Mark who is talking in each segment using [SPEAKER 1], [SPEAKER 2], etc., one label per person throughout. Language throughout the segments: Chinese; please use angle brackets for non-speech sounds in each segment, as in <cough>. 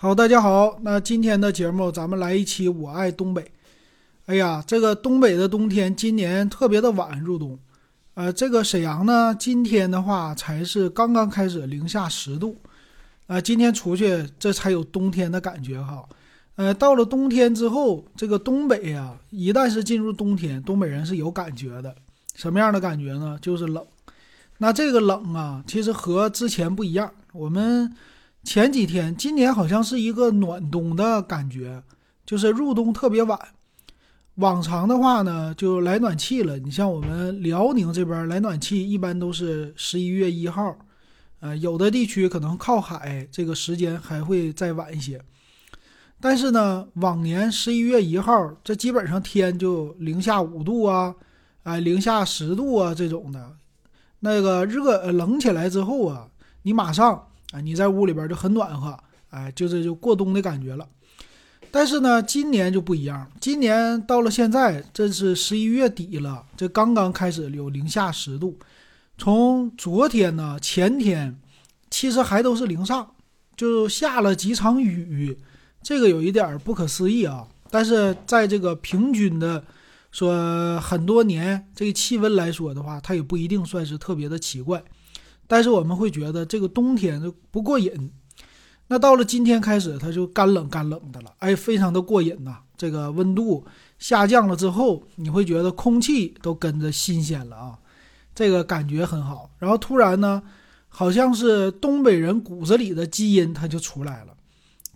[SPEAKER 1] 好，大家好，那今天的节目咱们来一期我爱东北。哎呀，这个东北的冬天今年特别的晚入冬，呃，这个沈阳呢，今天的话才是刚刚开始零下十度，啊，今天出去这才有冬天的感觉哈。呃，到了冬天之后，这个东北呀，一旦是进入冬天，东北人是有感觉的。什么样的感觉呢？就是冷。那这个冷啊，其实和之前不一样。我们。前几天，今年好像是一个暖冬的感觉，就是入冬特别晚。往常的话呢，就来暖气了。你像我们辽宁这边来暖气，一般都是十一月一号，呃，有的地区可能靠海，这个时间还会再晚一些。但是呢，往年十一月一号，这基本上天就零下五度啊，哎，零下十度啊这种的。那个热冷起来之后啊，你马上。啊，你在屋里边就很暖和，哎，就这就过冬的感觉了。但是呢，今年就不一样。今年到了现在，这是十一月底了，这刚刚开始有零下十度。从昨天呢，前天其实还都是零上，就下了几场雨，这个有一点不可思议啊。但是在这个平均的说很多年这个气温来说的话，它也不一定算是特别的奇怪。但是我们会觉得这个冬天就不过瘾，那到了今天开始，它就干冷干冷的了，哎，非常的过瘾呐。这个温度下降了之后，你会觉得空气都跟着新鲜了啊，这个感觉很好。然后突然呢，好像是东北人骨子里的基因它就出来了，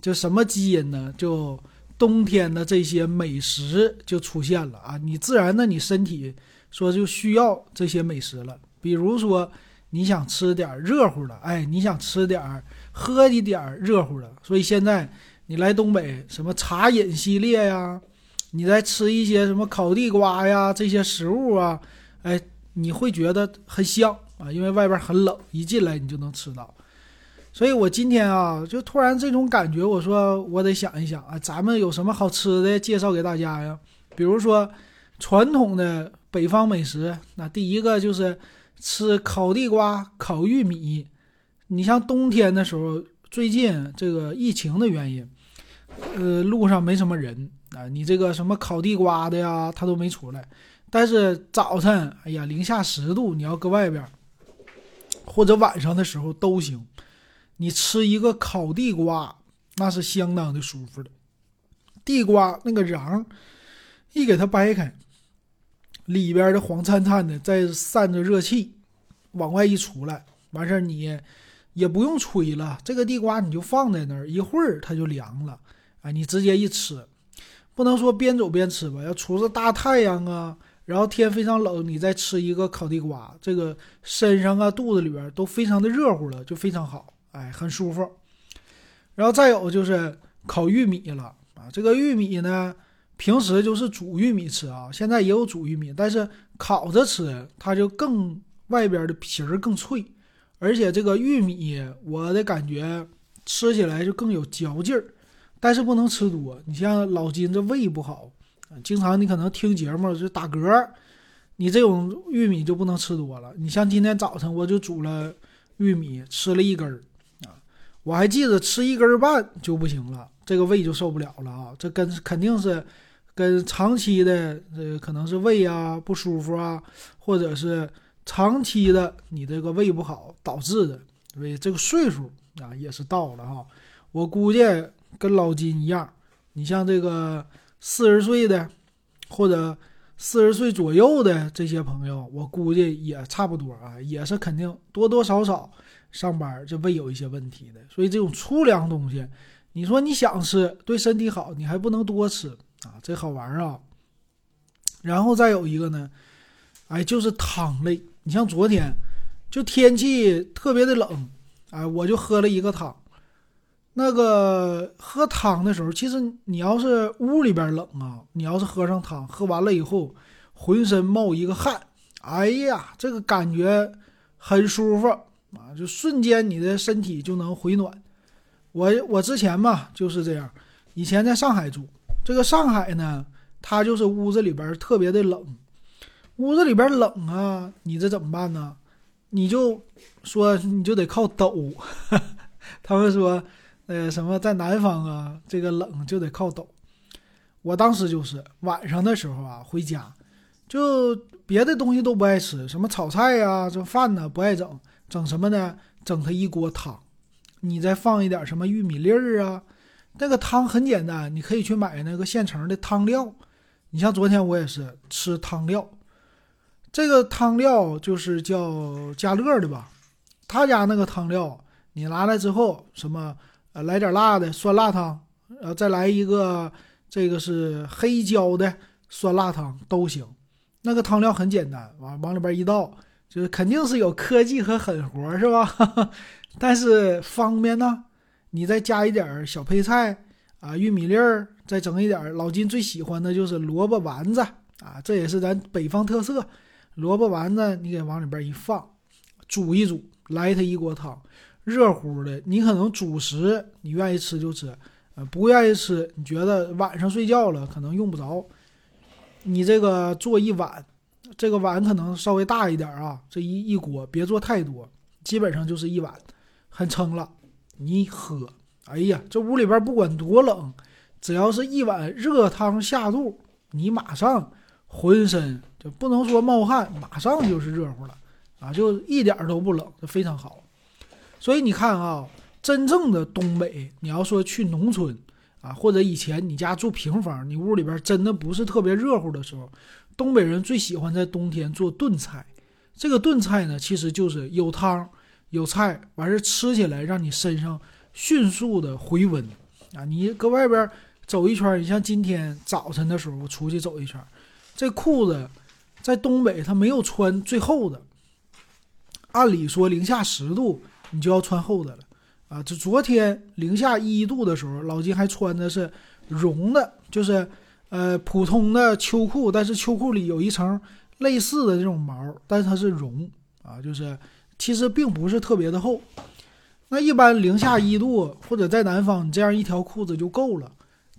[SPEAKER 1] 就什么基因呢？就冬天的这些美食就出现了啊，你自然的你身体说就需要这些美食了，比如说。你想吃点热乎的，哎，你想吃点喝一点热乎的，所以现在你来东北，什么茶饮系列呀，你再吃一些什么烤地瓜呀这些食物啊，哎，你会觉得很香啊，因为外边很冷，一进来你就能吃到。所以我今天啊，就突然这种感觉，我说我得想一想啊，咱们有什么好吃的介绍给大家呀？比如说传统的北方美食，那第一个就是。吃烤地瓜、烤玉米，你像冬天的时候，最近这个疫情的原因，呃，路上没什么人啊，你这个什么烤地瓜的呀，他都没出来。但是早晨，哎呀，零下十度，你要搁外边，或者晚上的时候都行。你吃一个烤地瓜，那是相当的舒服的。地瓜那个瓤，一给它掰开。里边的黄灿灿的，在散着热气，往外一出来，完事儿你也不用吹了，这个地瓜你就放在那儿，一会儿它就凉了，啊，你直接一吃，不能说边走边吃吧，要出着大太阳啊，然后天非常冷，你再吃一个烤地瓜，这个身上啊、肚子里边都非常的热乎了，就非常好，哎，很舒服。然后再有就是烤玉米了，啊，这个玉米呢。平时就是煮玉米吃啊，现在也有煮玉米，但是烤着吃它就更外边的皮儿更脆，而且这个玉米我的感觉吃起来就更有嚼劲儿，但是不能吃多。你像老金这胃不好，经常你可能听节目就打嗝，你这种玉米就不能吃多了。你像今天早晨我就煮了玉米，吃了一根儿啊，我还记得吃一根半就不行了，这个胃就受不了了啊，这跟肯定是。跟长期的这可能是胃啊不舒服啊，或者是长期的你这个胃不好导致的，所以这个岁数啊也是到了哈。我估计跟老金一样，你像这个四十岁的或者四十岁左右的这些朋友，我估计也差不多啊，也是肯定多多少少上班这胃有一些问题的。所以这种粗粮东西，你说你想吃对身体好，你还不能多吃。啊，这好玩啊！然后再有一个呢，哎，就是汤类。你像昨天，就天气特别的冷，哎，我就喝了一个汤。那个喝汤的时候，其实你要是屋里边冷啊，你要是喝上汤，喝完了以后，浑身冒一个汗，哎呀，这个感觉很舒服啊，就瞬间你的身体就能回暖。我我之前嘛就是这样，以前在上海住。这个上海呢，它就是屋子里边特别的冷，屋子里边冷啊，你这怎么办呢？你就说你就得靠抖，<laughs> 他们说呃，什么在南方啊，这个冷就得靠抖。我当时就是晚上的时候啊，回家就别的东西都不爱吃，什么炒菜呀、这饭呢不爱整，整什么呢？整它一锅汤，你再放一点什么玉米粒儿啊。那个汤很简单，你可以去买那个现成的汤料。你像昨天我也是吃汤料，这个汤料就是叫家乐的吧？他家那个汤料，你拿来之后，什么呃来点辣的酸辣汤，呃再来一个这个是黑椒的酸辣汤都行。那个汤料很简单，往往里边一倒，就是肯定是有科技和狠活是吧？<laughs> 但是方便呢。你再加一点小配菜啊，玉米粒儿，再整一点老金最喜欢的就是萝卜丸子啊，这也是咱北方特色。萝卜丸子你给往里边一放，煮一煮，来它一锅汤，热乎的。你可能主食你愿意吃就吃，呃，不愿意吃，你觉得晚上睡觉了可能用不着，你这个做一碗，这个碗可能稍微大一点啊，这一一锅别做太多，基本上就是一碗，很撑了。你喝，哎呀，这屋里边不管多冷，只要是一碗热汤下肚，你马上浑身就不能说冒汗，马上就是热乎了啊，就一点都不冷，就非常好。所以你看啊，真正的东北，你要说去农村啊，或者以前你家住平房，你屋里边真的不是特别热乎的时候，东北人最喜欢在冬天做炖菜。这个炖菜呢，其实就是有汤。有菜完事吃起来，让你身上迅速的回温啊！你搁外边走一圈，你像今天早晨的时候我出去走一圈，这裤子在东北它没有穿最厚的，按理说零下十度你就要穿厚的了啊！这昨天零下一度的时候，老金还穿的是绒的，就是呃普通的秋裤，但是秋裤里有一层类似的这种毛，但是它是绒啊，就是。其实并不是特别的厚，那一般零下一度或者在南方，你这样一条裤子就够了。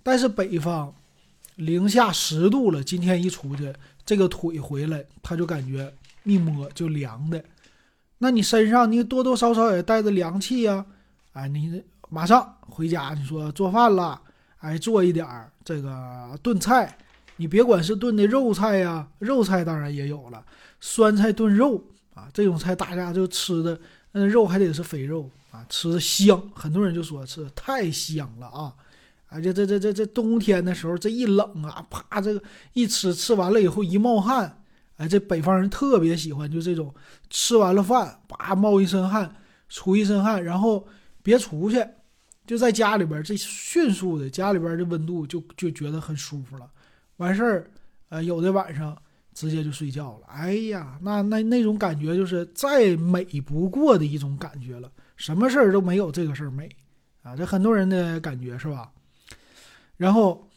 [SPEAKER 1] 但是北方零下十度了，今天一出去，这个腿回来，他就感觉一摸就凉的。那你身上你多多少少也带着凉气呀，哎，你马上回家，你说做饭了，哎，做一点儿这个炖菜，你别管是炖的肉菜呀，肉菜当然也有了，酸菜炖肉。啊，这种菜大家就吃的，那，肉还得是肥肉啊，吃的香。很多人就说吃的太香了啊，而且这这这这冬天的时候，这一冷啊，啪，这个一吃吃完了以后一冒汗，哎，这北方人特别喜欢就这种吃完了饭，叭冒一身汗，出一身汗，然后别出去，就在家里边，这迅速的家里边的温度就就觉得很舒服了。完事儿，呃，有的晚上。直接就睡觉了，哎呀，那那那种感觉就是再美不过的一种感觉了，什么事儿都没有这个事儿美啊，这很多人的感觉是吧？然后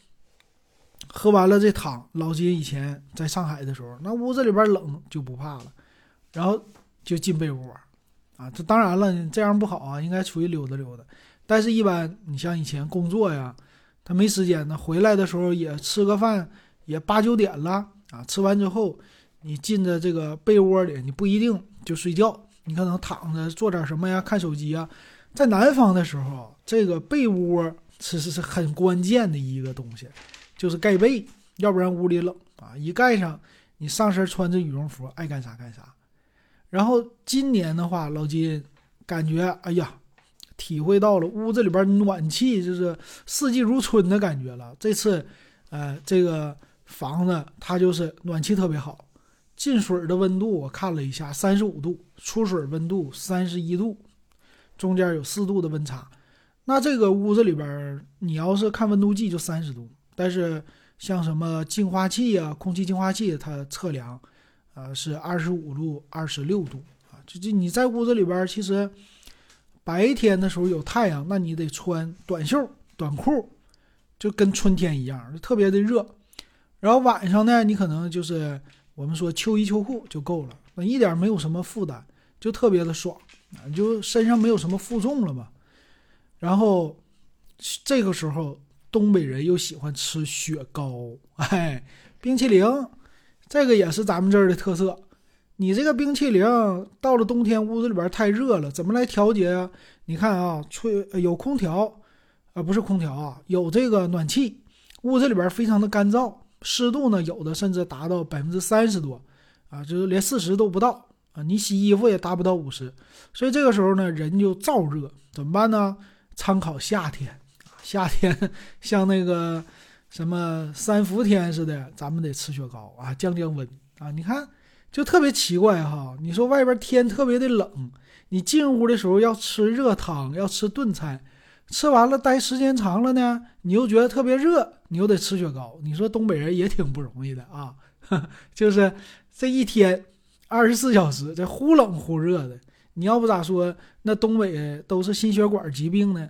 [SPEAKER 1] 喝完了这汤，老金以前在上海的时候，那屋子里边冷就不怕了，然后就进被窝啊。这当然了，这样不好啊，应该出去溜达溜达。但是，一般你像以前工作呀，他没时间呢，回来的时候也吃个饭，也八九点了。啊，吃完之后，你进的这个被窝里，你不一定就睡觉，你可能躺着做点什么呀，看手机啊。在南方的时候，这个被窝其实是很关键的一个东西，就是盖被，要不然屋里冷啊。一盖上，你上身穿着羽绒服，爱干啥干啥。然后今年的话，老金感觉，哎呀，体会到了屋子里边暖气就是四季如春的感觉了。这次，呃，这个。房子它就是暖气特别好，进水的温度我看了一下，三十五度，出水温度三十一度，中间有四度的温差。那这个屋子里边，你要是看温度计就三十度，但是像什么净化器啊、空气净化器，它测量，呃，是二十五度、二十六度啊。就就你在屋子里边，其实白天的时候有太阳，那你得穿短袖、短裤，就跟春天一样，特别的热。然后晚上呢，你可能就是我们说秋衣秋裤就够了，那一点没有什么负担，就特别的爽啊，就身上没有什么负重了嘛。然后这个时候，东北人又喜欢吃雪糕，哎，冰淇淋，这个也是咱们这儿的特色。你这个冰淇淋到了冬天屋子里边太热了，怎么来调节啊？你看啊，吹有空调，啊，不是空调啊，有这个暖气，屋子里边非常的干燥，湿度呢有的甚至达到百分之三十多，啊，就是连四十都不到啊，你洗衣服也达不到五十，所以这个时候呢，人就燥热，怎么办呢？参考夏天，夏天 <laughs> 像那个什么三伏天似的，咱们得吃雪糕啊，降降温啊。你看，就特别奇怪哈，你说外边天特别的冷，你进屋的时候要吃热汤，要吃炖菜。吃完了，待时间长了呢，你又觉得特别热，你又得吃雪糕。你说东北人也挺不容易的啊，<laughs> 就是这一天二十四小时这忽冷忽热的。你要不咋说，那东北都是心血管疾病呢，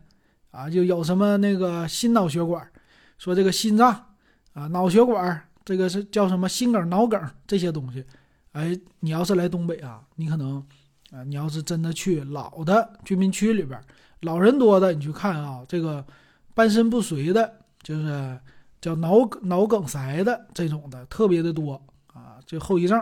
[SPEAKER 1] 啊，就有什么那个心脑血管，说这个心脏啊，脑血管，这个是叫什么心梗、脑梗这些东西。哎，你要是来东北啊，你可能啊，你要是真的去老的居民区里边。老人多的，你去看啊，这个半身不遂的，就是叫脑脑梗塞的这种的，特别的多啊。这后遗症，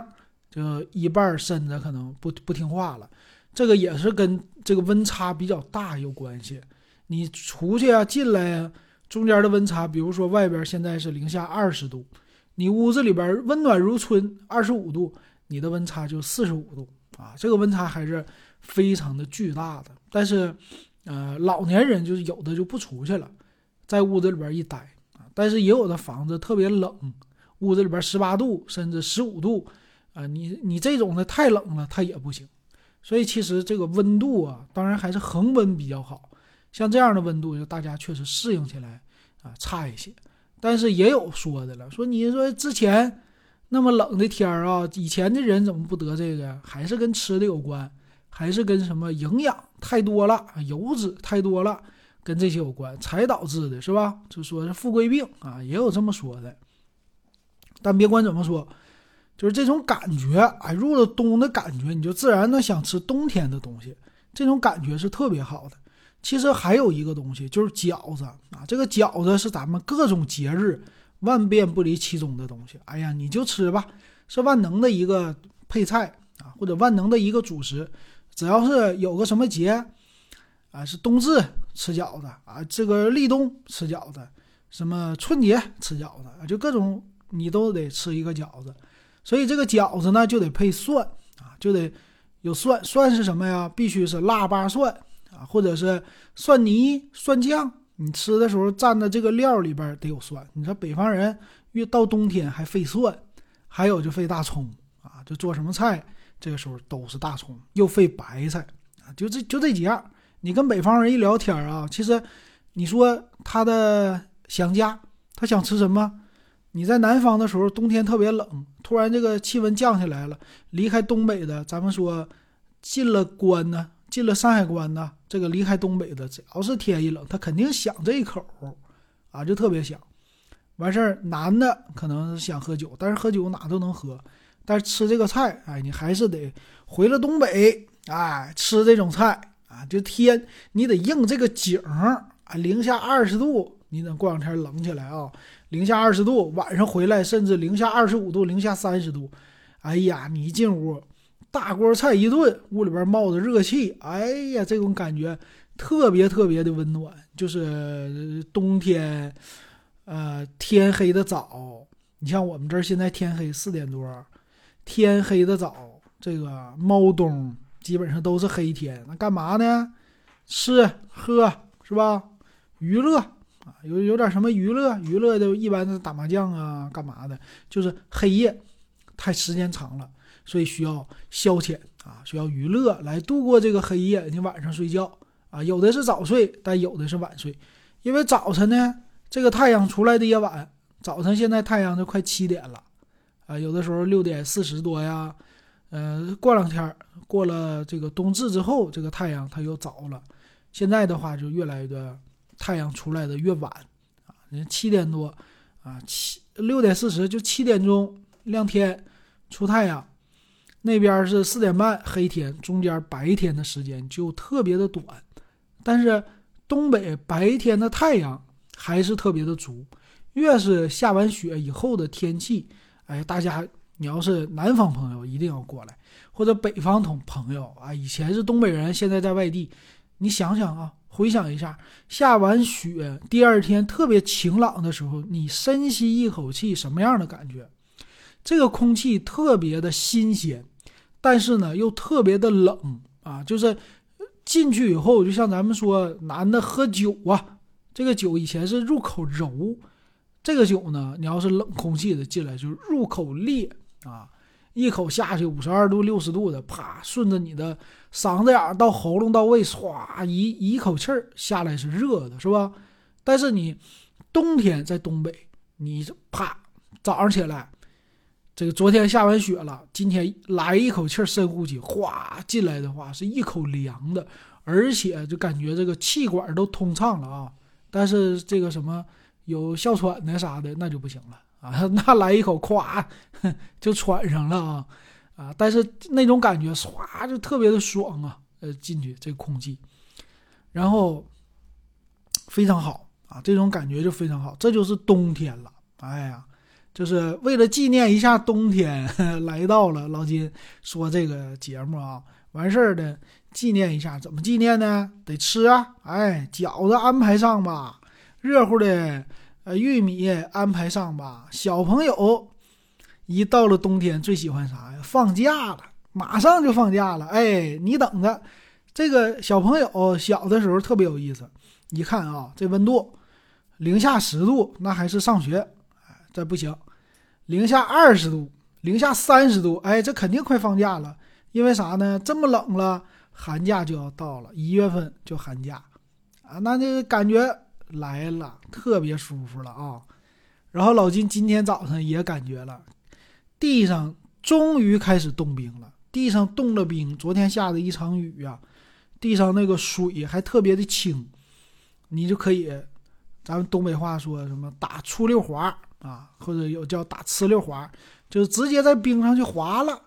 [SPEAKER 1] 就一半身子可能不不听话了。这个也是跟这个温差比较大有关系。你出去啊，进来啊，中间的温差，比如说外边现在是零下二十度，你屋子里边温暖如春，二十五度，你的温差就四十五度啊。这个温差还是非常的巨大的，但是。呃，老年人就是有的就不出去了，在屋子里边一待啊。但是也有的房子特别冷，屋子里边十八度甚至十五度，啊，你你这种的太冷了，它也不行。所以其实这个温度啊，当然还是恒温比较好。像这样的温度，就大家确实适应起来啊差一些。但是也有说的了，说你说之前那么冷的天儿啊，以前的人怎么不得这个？还是跟吃的有关。还是跟什么营养太多了，油脂太多了，跟这些有关才导致的，是吧？就说是富贵病啊，也有这么说的。但别管怎么说，就是这种感觉，哎，入了冬的感觉，你就自然的想吃冬天的东西，这种感觉是特别好的。其实还有一个东西，就是饺子啊，这个饺子是咱们各种节日万变不离其宗的东西。哎呀，你就吃吧，是万能的一个配菜啊，或者万能的一个主食。只要是有个什么节，啊，是冬至吃饺子啊，这个立冬吃饺子，什么春节吃饺子，就各种你都得吃一个饺子。所以这个饺子呢，就得配蒜啊，就得有蒜。蒜是什么呀？必须是腊八蒜啊，或者是蒜泥、蒜酱。你吃的时候蘸的这个料里边得有蒜。你说北方人越到冬天还费蒜，还有就费大葱啊，就做什么菜。这个时候都是大葱，又费白菜啊，就这就这几样。你跟北方人一聊天啊，其实你说他的想家，他想吃什么？你在南方的时候，冬天特别冷，突然这个气温降下来了，离开东北的，咱们说进了关呢，进了山海关呢，这个离开东北的，只要是天一冷，他肯定想这一口啊，就特别想。完事儿，男的可能想喝酒，但是喝酒哪都能喝。但是吃这个菜，哎，你还是得回了东北，哎，吃这种菜啊，就天你得应这个景儿啊，零下二十度，你等过两天冷起来啊，零下二十度，晚上回来甚至零下二十五度、零下三十度，哎呀，你一进屋，大锅菜一顿，屋里边冒着热气，哎呀，这种感觉特别特别的温暖，就是冬天，呃，天黑的早，你像我们这儿现在天黑四点多。天黑的早，这个猫冬基本上都是黑天。那干嘛呢？吃喝是吧？娱乐啊，有有点什么娱乐？娱乐的一般是打麻将啊，干嘛的？就是黑夜太时间长了，所以需要消遣啊，需要娱乐来度过这个黑夜。你晚上睡觉啊，有的是早睡，但有的是晚睡，因为早晨呢，这个太阳出来的也晚。早晨现在太阳都快七点了。啊，有的时候六点四十多呀，呃，过两天过了这个冬至之后，这个太阳它又早了。现在的话就越来越的太阳出来的越晚啊，你七点多啊，七六点四十就七点钟亮天出太阳，那边是四点半黑天，中间白天的时间就特别的短。但是东北白天的太阳还是特别的足，越是下完雪以后的天气。哎，大家，你要是南方朋友一定要过来，或者北方同朋友啊，以前是东北人，现在在外地，你想想啊，回想一下，下完雪第二天特别晴朗的时候，你深吸一口气，什么样的感觉？这个空气特别的新鲜，但是呢又特别的冷啊！就是进去以后，就像咱们说男的喝酒啊，这个酒以前是入口柔，这个酒呢，你要是冷空气的进来，就是入口烈啊。一口下去，五十二度、六十度的，啪，顺着你的嗓子眼到喉咙到胃，唰一一口气儿下来是热的，是吧？但是你冬天在东北，你啪早上起来，这个昨天下完雪了，今天来一口气深呼吸，哗进来的话是一口凉的，而且就感觉这个气管都通畅了啊。但是这个什么有哮喘的啥的，那就不行了。啊，<laughs> 那来一口，咵就喘上了啊啊！但是那种感觉，唰就特别的爽啊！呃，进去这空气，然后非常好啊，这种感觉就非常好。这就是冬天了，哎呀，就是为了纪念一下冬天 <laughs> 来到了。老金说这个节目啊，完事儿的纪念一下，怎么纪念呢？得吃啊！哎，饺子安排上吧，热乎的。呃，玉米安排上吧。小朋友一到了冬天，最喜欢啥呀？放假了，马上就放假了。哎，你等着，这个小朋友小的时候特别有意思。一看啊，这温度零下十度，那还是上学。哎，这不行，零下二十度，零下三十度，哎，这肯定快放假了。因为啥呢？这么冷了，寒假就要到了，一月份就寒假啊，那就感觉。来了，特别舒服了啊！然后老金今天早上也感觉了，地上终于开始冻冰了，地上冻了冰。昨天下的一场雨呀，地上那个水还特别的清，你就可以，咱们东北话说什么打出溜滑啊，或者有叫打呲溜滑，就是直接在冰上去滑了。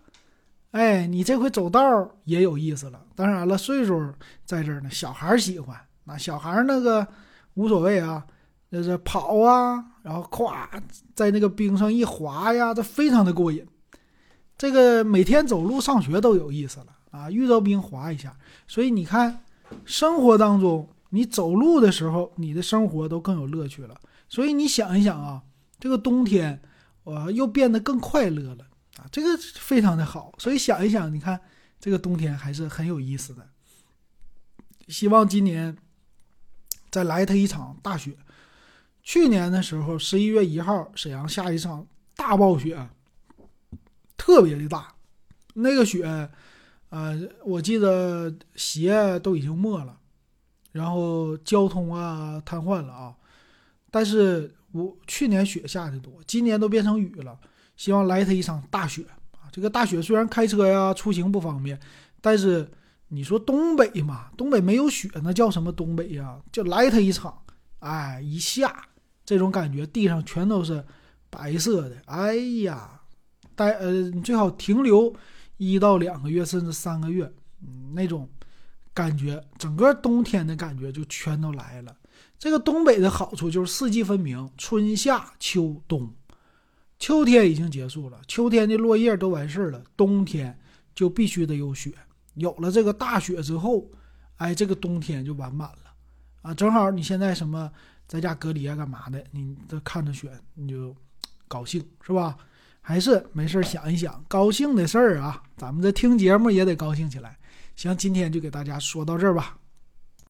[SPEAKER 1] 哎，你这回走道也有意思了。当然了，岁数在这儿呢，小孩喜欢，那小孩那个。无所谓啊，就是跑啊，然后咵在那个冰上一滑呀，这非常的过瘾。这个每天走路上学都有意思了啊，遇到冰滑一下。所以你看，生活当中你走路的时候，你的生活都更有乐趣了。所以你想一想啊，这个冬天我又变得更快乐了啊，这个非常的好。所以想一想，你看这个冬天还是很有意思的。希望今年。再来他一场大雪。去年的时候，十一月一号，沈阳下一场大暴雪，特别的大。那个雪，呃，我记得鞋都已经没了，然后交通啊瘫痪了啊。但是我去年雪下的多，今年都变成雨了。希望来他一场大雪啊！这个大雪虽然开车呀出行不方便，但是。你说东北嘛，东北没有雪，那叫什么东北呀？就来它一场，哎，一下这种感觉，地上全都是白色的，哎呀，待呃，你最好停留一到两个月，甚至三个月，嗯，那种感觉，整个冬天的感觉就全都来了。这个东北的好处就是四季分明，春夏秋冬，秋天已经结束了，秋天的落叶都完事儿了，冬天就必须得有雪。有了这个大雪之后，哎，这个冬天就完满了，啊，正好你现在什么在家隔离啊，干嘛的？你这看着雪，你就高兴是吧？还是没事想一想高兴的事儿啊？咱们这听节目也得高兴起来。行，今天就给大家说到这儿吧。